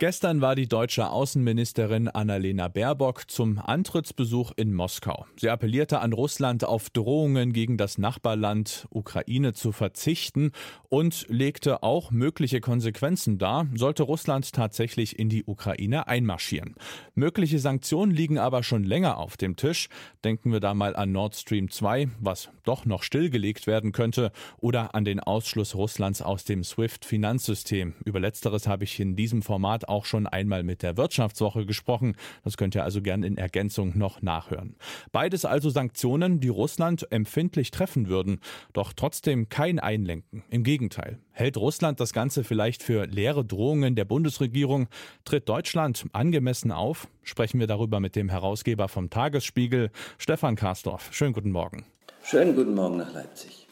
Gestern war die deutsche Außenministerin Annalena Baerbock zum Antrittsbesuch in Moskau. Sie appellierte an Russland auf Drohungen gegen das Nachbarland Ukraine zu verzichten und legte auch mögliche Konsequenzen dar, sollte Russland tatsächlich in die Ukraine einmarschieren. Mögliche Sanktionen liegen aber schon länger auf dem Tisch. Denken wir da mal an Nord Stream 2, was doch noch stillgelegt werden könnte, oder an den Ausschluss Russlands aus dem SWIFT-Finanzsystem. Über letzteres habe ich in diesem Format auch schon einmal mit der Wirtschaftswoche gesprochen. Das könnt ihr also gern in Ergänzung noch nachhören. Beides also Sanktionen, die Russland empfindlich treffen würden, doch trotzdem kein Einlenken. Im Gegenteil. Hält Russland das Ganze vielleicht für leere Drohungen der Bundesregierung? Tritt Deutschland angemessen auf? Sprechen wir darüber mit dem Herausgeber vom Tagesspiegel, Stefan Karsdorf. Schönen guten Morgen. Schönen guten Morgen nach Leipzig.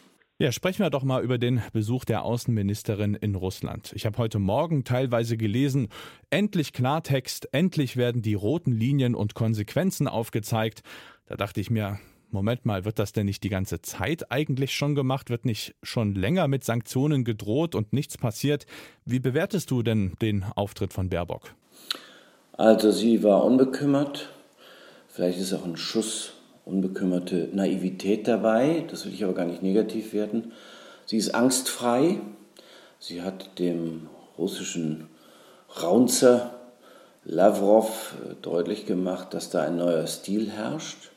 Ja, sprechen wir doch mal über den Besuch der Außenministerin in Russland. Ich habe heute Morgen teilweise gelesen, endlich Klartext, endlich werden die roten Linien und Konsequenzen aufgezeigt. Da dachte ich mir, Moment mal, wird das denn nicht die ganze Zeit eigentlich schon gemacht? Wird nicht schon länger mit Sanktionen gedroht und nichts passiert? Wie bewertest du denn den Auftritt von Baerbock? Also sie war unbekümmert. Vielleicht ist auch ein Schuss unbekümmerte Naivität dabei, das will ich aber gar nicht negativ werden. Sie ist angstfrei, sie hat dem russischen Raunzer Lavrov äh, deutlich gemacht, dass da ein neuer Stil herrscht.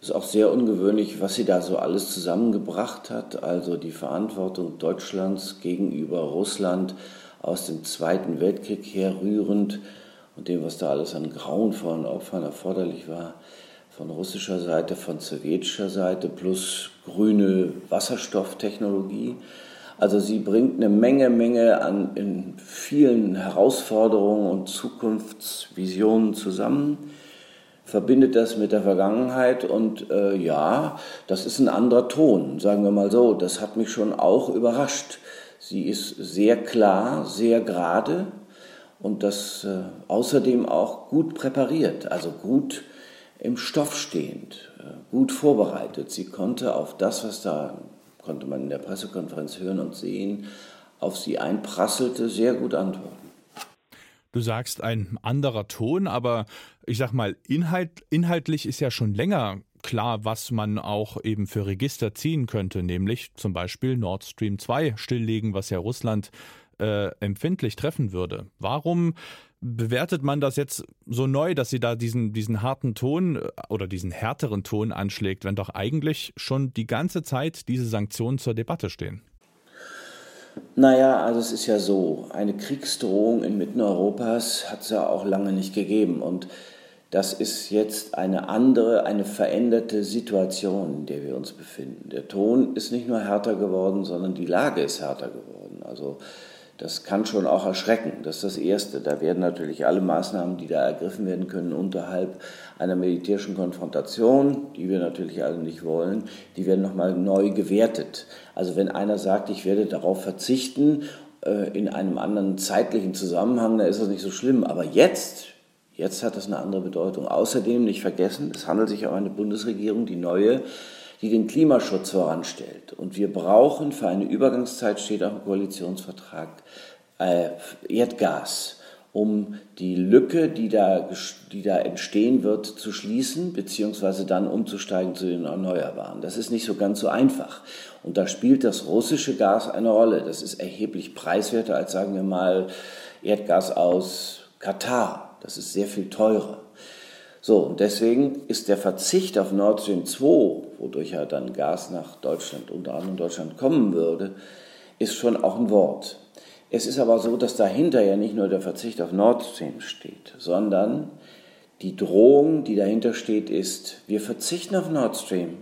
Es ist auch sehr ungewöhnlich, was sie da so alles zusammengebracht hat, also die Verantwortung Deutschlands gegenüber Russland aus dem Zweiten Weltkrieg herrührend und dem, was da alles an grauenvollen Opfern erforderlich war von russischer Seite, von sowjetischer Seite plus grüne Wasserstofftechnologie. Also sie bringt eine Menge, Menge an in vielen Herausforderungen und Zukunftsvisionen zusammen, verbindet das mit der Vergangenheit und äh, ja, das ist ein anderer Ton, sagen wir mal so. Das hat mich schon auch überrascht. Sie ist sehr klar, sehr gerade und das äh, außerdem auch gut präpariert, also gut im Stoff stehend, äh, gut vorbereitet. Sie konnte auf das, was da, konnte man in der Pressekonferenz hören und sehen, auf sie einprasselte, sehr gut antworten. Du sagst ein anderer Ton, aber ich sag mal, inhalt, inhaltlich ist ja schon länger klar, was man auch eben für Register ziehen könnte, nämlich zum Beispiel Nord Stream 2 stilllegen, was ja Russland äh, empfindlich treffen würde. Warum bewertet man das jetzt so neu, dass sie da diesen, diesen harten Ton äh, oder diesen härteren Ton anschlägt, wenn doch eigentlich schon die ganze Zeit diese Sanktionen zur Debatte stehen? Naja, also es ist ja so, eine Kriegsdrohung inmitten Europas hat es ja auch lange nicht gegeben. Und das ist jetzt eine andere, eine veränderte Situation, in der wir uns befinden. Der Ton ist nicht nur härter geworden, sondern die Lage ist härter geworden. Also das kann schon auch erschrecken. Das ist das Erste. Da werden natürlich alle Maßnahmen, die da ergriffen werden können, unterhalb einer militärischen Konfrontation, die wir natürlich alle nicht wollen, die werden nochmal neu gewertet. Also wenn einer sagt, ich werde darauf verzichten, äh, in einem anderen zeitlichen Zusammenhang, dann ist das nicht so schlimm. Aber jetzt, jetzt hat das eine andere Bedeutung. Außerdem nicht vergessen, es handelt sich um eine Bundesregierung, die neue, die den Klimaschutz voranstellt. Und wir brauchen für eine Übergangszeit, steht auch im Koalitionsvertrag, äh, Erdgas, um die Lücke, die da, die da entstehen wird, zu schließen, beziehungsweise dann umzusteigen zu den Erneuerbaren. Das ist nicht so ganz so einfach. Und da spielt das russische Gas eine Rolle. Das ist erheblich preiswerter als, sagen wir mal, Erdgas aus Katar. Das ist sehr viel teurer. So, und deswegen ist der Verzicht auf Nord Stream 2, wodurch ja dann Gas nach Deutschland, unter anderem Deutschland kommen würde, ist schon auch ein Wort. Es ist aber so, dass dahinter ja nicht nur der Verzicht auf Nord Stream steht, sondern die Drohung, die dahinter steht, ist, wir verzichten auf Nord Stream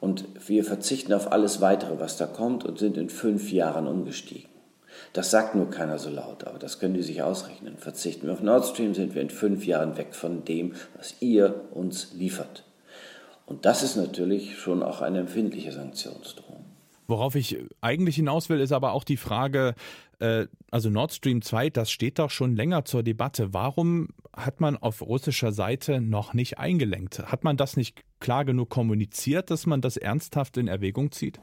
und wir verzichten auf alles weitere, was da kommt und sind in fünf Jahren umgestiegen. Das sagt nur keiner so laut, aber das können die sich ausrechnen. Verzichten wir auf Nord Stream, sind wir in fünf Jahren weg von dem, was ihr uns liefert. Und das ist natürlich schon auch eine empfindliche Sanktionsdrohung. Worauf ich eigentlich hinaus will, ist aber auch die Frage, äh, also Nord Stream 2, das steht doch schon länger zur Debatte. Warum hat man auf russischer Seite noch nicht eingelenkt? Hat man das nicht klar genug kommuniziert, dass man das ernsthaft in Erwägung zieht?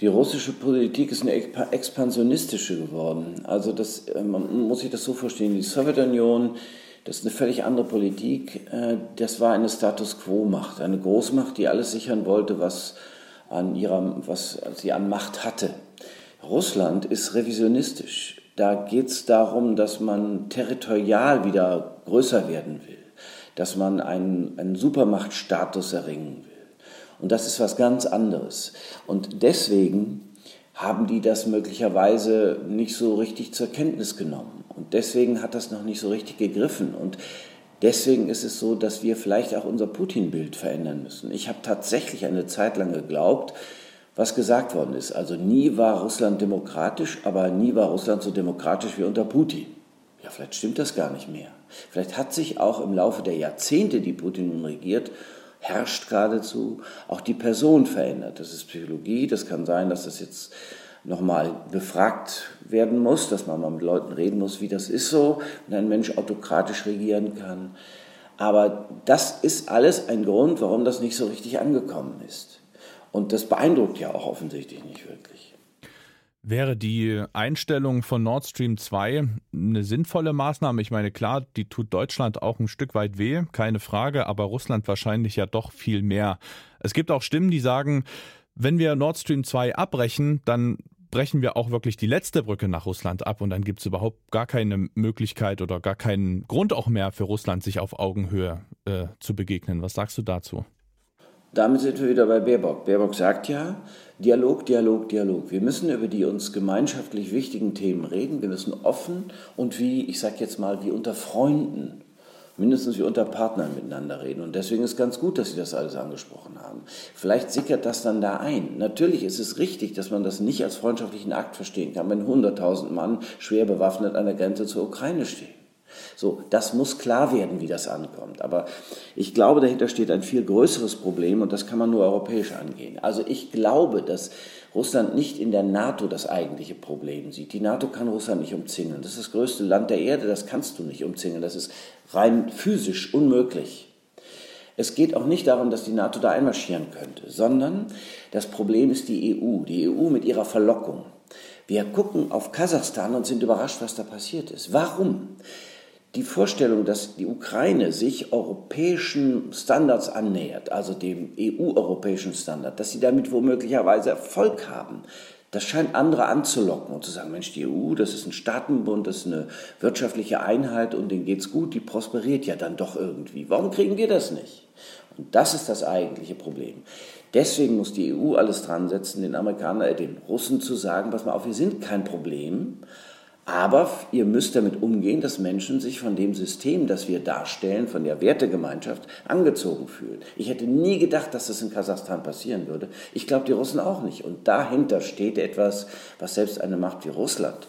Die russische Politik ist eine expansionistische geworden. Also das, äh, man muss sich das so verstehen. Die Sowjetunion, das ist eine völlig andere Politik. Äh, das war eine Status Quo-Macht, eine Großmacht, die alles sichern wollte, was, an ihrer, was sie an Macht hatte. Russland ist revisionistisch. Da geht es darum, dass man territorial wieder größer werden will, dass man einen, einen Supermachtstatus erringen will. Und das ist was ganz anderes. Und deswegen haben die das möglicherweise nicht so richtig zur Kenntnis genommen. Und deswegen hat das noch nicht so richtig gegriffen. Und deswegen ist es so, dass wir vielleicht auch unser Putin-Bild verändern müssen. Ich habe tatsächlich eine Zeit lang geglaubt, was gesagt worden ist. Also nie war Russland demokratisch, aber nie war Russland so demokratisch wie unter Putin. Ja, vielleicht stimmt das gar nicht mehr. Vielleicht hat sich auch im Laufe der Jahrzehnte, die Putin nun regiert, herrscht geradezu, auch die Person verändert. Das ist Psychologie, das kann sein, dass das jetzt nochmal befragt werden muss, dass man mal mit Leuten reden muss, wie das ist so, wenn ein Mensch autokratisch regieren kann. Aber das ist alles ein Grund, warum das nicht so richtig angekommen ist. Und das beeindruckt ja auch offensichtlich nicht wirklich. Wäre die Einstellung von Nord Stream 2 eine sinnvolle Maßnahme? Ich meine, klar, die tut Deutschland auch ein Stück weit weh, keine Frage, aber Russland wahrscheinlich ja doch viel mehr. Es gibt auch Stimmen, die sagen, wenn wir Nord Stream 2 abbrechen, dann brechen wir auch wirklich die letzte Brücke nach Russland ab und dann gibt es überhaupt gar keine Möglichkeit oder gar keinen Grund auch mehr für Russland, sich auf Augenhöhe äh, zu begegnen. Was sagst du dazu? Damit sind wir wieder bei Baerbock. Baerbock sagt ja, Dialog, Dialog, Dialog. Wir müssen über die uns gemeinschaftlich wichtigen Themen reden. Wir müssen offen und wie, ich sage jetzt mal, wie unter Freunden, mindestens wie unter Partnern miteinander reden. Und deswegen ist ganz gut, dass Sie das alles angesprochen haben. Vielleicht sickert das dann da ein. Natürlich ist es richtig, dass man das nicht als freundschaftlichen Akt verstehen kann, wenn 100.000 Mann schwer bewaffnet an der Grenze zur Ukraine stehen. So, das muss klar werden, wie das ankommt. Aber ich glaube, dahinter steht ein viel größeres Problem und das kann man nur europäisch angehen. Also ich glaube, dass Russland nicht in der NATO das eigentliche Problem sieht. Die NATO kann Russland nicht umzingeln. Das ist das größte Land der Erde, das kannst du nicht umzingeln. Das ist rein physisch unmöglich. Es geht auch nicht darum, dass die NATO da einmarschieren könnte, sondern das Problem ist die EU, die EU mit ihrer Verlockung. Wir gucken auf Kasachstan und sind überrascht, was da passiert ist. Warum? Die Vorstellung, dass die Ukraine sich europäischen Standards annähert, also dem EU-europäischen Standard, dass sie damit womöglicherweise Erfolg haben, das scheint andere anzulocken und zu sagen, Mensch, die EU, das ist ein Staatenbund, das ist eine wirtschaftliche Einheit und denen geht's gut, die prosperiert ja dann doch irgendwie. Warum kriegen wir das nicht? Und das ist das eigentliche Problem. Deswegen muss die EU alles dran setzen, den Amerikanern, äh, den Russen zu sagen, pass mal auf, wir sind kein Problem, aber ihr müsst damit umgehen, dass Menschen sich von dem System, das wir darstellen, von der Wertegemeinschaft angezogen fühlen. Ich hätte nie gedacht, dass das in Kasachstan passieren würde. Ich glaube, die Russen auch nicht. Und dahinter steht etwas, was selbst eine Macht wie Russland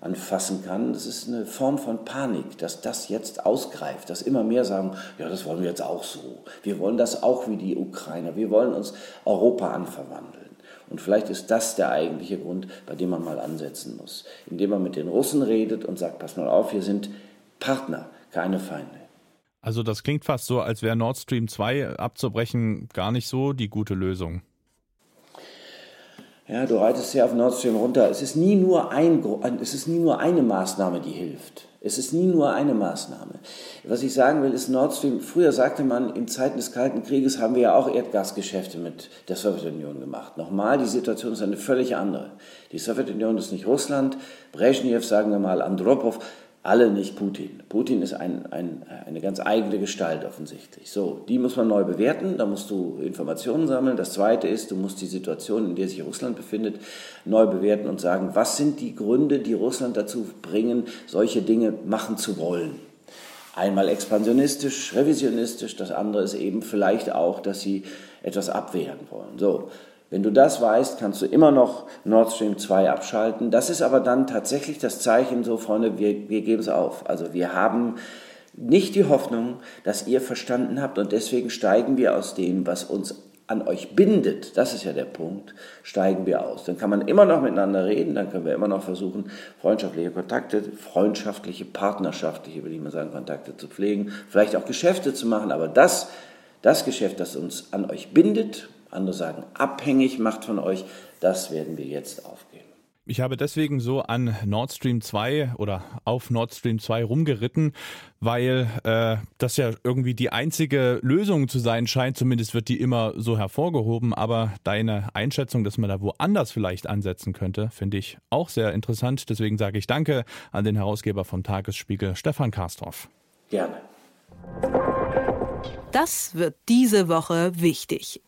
anfassen kann. Das ist eine Form von Panik, dass das jetzt ausgreift, dass immer mehr sagen, ja, das wollen wir jetzt auch so. Wir wollen das auch wie die Ukrainer. Wir wollen uns Europa anverwandeln. Und vielleicht ist das der eigentliche Grund, bei dem man mal ansetzen muss. Indem man mit den Russen redet und sagt, pass mal auf, wir sind Partner, keine Feinde. Also das klingt fast so, als wäre Nord Stream 2 abzubrechen gar nicht so die gute Lösung. Ja, du reitest sehr auf Nord Stream runter. Es ist nie nur, ein, es ist nie nur eine Maßnahme, die hilft. Es ist nie nur eine Maßnahme. Was ich sagen will, ist Nord Stream. Früher sagte man, in Zeiten des Kalten Krieges haben wir ja auch Erdgasgeschäfte mit der Sowjetunion gemacht. Nochmal, die Situation ist eine völlig andere. Die Sowjetunion ist nicht Russland. Brezhnev, sagen wir mal, Andropov, alle nicht Putin. Putin ist ein, ein, eine ganz eigene Gestalt offensichtlich. So, die muss man neu bewerten, da musst du Informationen sammeln. Das Zweite ist, du musst die Situation, in der sich Russland befindet, neu bewerten und sagen, was sind die Gründe, die Russland dazu bringen, solche Dinge machen zu wollen. Einmal expansionistisch, revisionistisch, das andere ist eben vielleicht auch, dass sie etwas abwehren wollen. So, wenn du das weißt, kannst du immer noch Nord Stream 2 abschalten. Das ist aber dann tatsächlich das Zeichen, so Freunde, wir, wir geben es auf. Also wir haben nicht die Hoffnung, dass ihr verstanden habt und deswegen steigen wir aus dem, was uns an euch bindet, das ist ja der Punkt, steigen wir aus. Dann kann man immer noch miteinander reden, dann können wir immer noch versuchen, freundschaftliche Kontakte, freundschaftliche, partnerschaftliche, will ich mal sagen, Kontakte zu pflegen, vielleicht auch Geschäfte zu machen, aber das, das Geschäft, das uns an euch bindet, andere sagen abhängig macht von euch, das werden wir jetzt aufgeben. Ich habe deswegen so an Nord Stream 2 oder auf Nord Stream 2 rumgeritten, weil äh, das ja irgendwie die einzige Lösung zu sein scheint. Zumindest wird die immer so hervorgehoben. Aber deine Einschätzung, dass man da woanders vielleicht ansetzen könnte, finde ich auch sehr interessant. Deswegen sage ich Danke an den Herausgeber vom Tagesspiegel, Stefan Karstorff. Gerne. Das wird diese Woche wichtig.